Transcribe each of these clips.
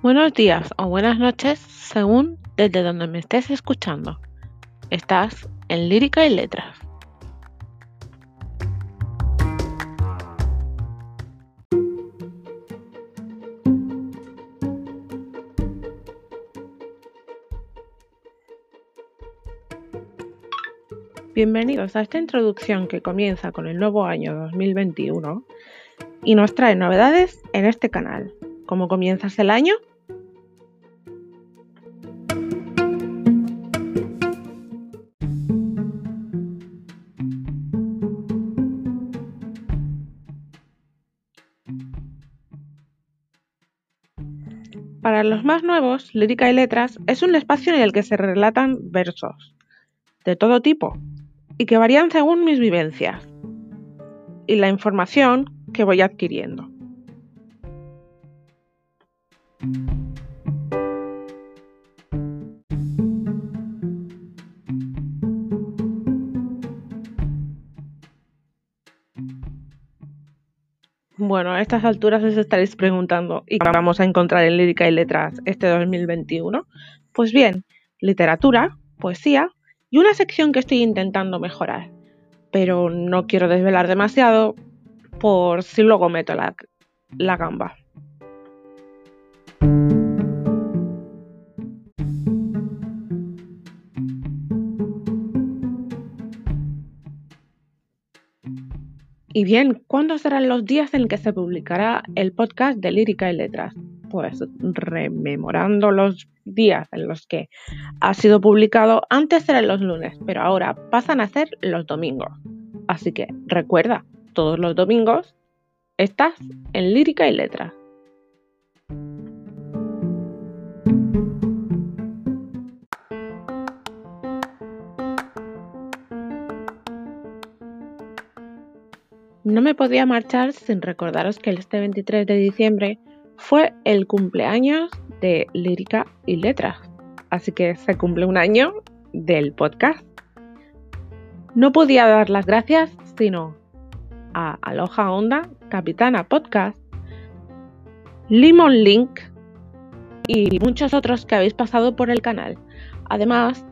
Buenos días o buenas noches según desde donde me estés escuchando. Estás en Lírica y Letras. Bienvenidos a esta introducción que comienza con el nuevo año 2021 y nos trae novedades en este canal. ¿Cómo comienzas el año? Para los más nuevos, Lírica y Letras es un espacio en el que se relatan versos de todo tipo y que varían según mis vivencias y la información que voy adquiriendo. Bueno, a estas alturas os estaréis preguntando, ¿y qué vamos a encontrar en Lírica y Letras este 2021? Pues bien, literatura, poesía y una sección que estoy intentando mejorar, pero no quiero desvelar demasiado por si luego meto la, la gamba. Y bien, ¿cuándo serán los días en que se publicará el podcast de Lírica y Letras? Pues rememorando los días en los que ha sido publicado, antes eran los lunes, pero ahora pasan a ser los domingos. Así que recuerda, todos los domingos estás en Lírica y Letras. No me podía marchar sin recordaros que este 23 de diciembre fue el cumpleaños de Lírica y Letras, así que se cumple un año del podcast. No podía dar las gracias sino a Aloha Onda, Capitana Podcast, Limon Link y muchos otros que habéis pasado por el canal. Además,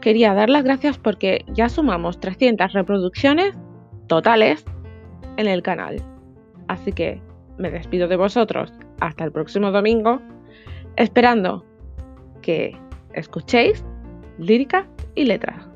quería dar las gracias porque ya sumamos 300 reproducciones totales en el canal. Así que me despido de vosotros hasta el próximo domingo, esperando que escuchéis lírica y letra.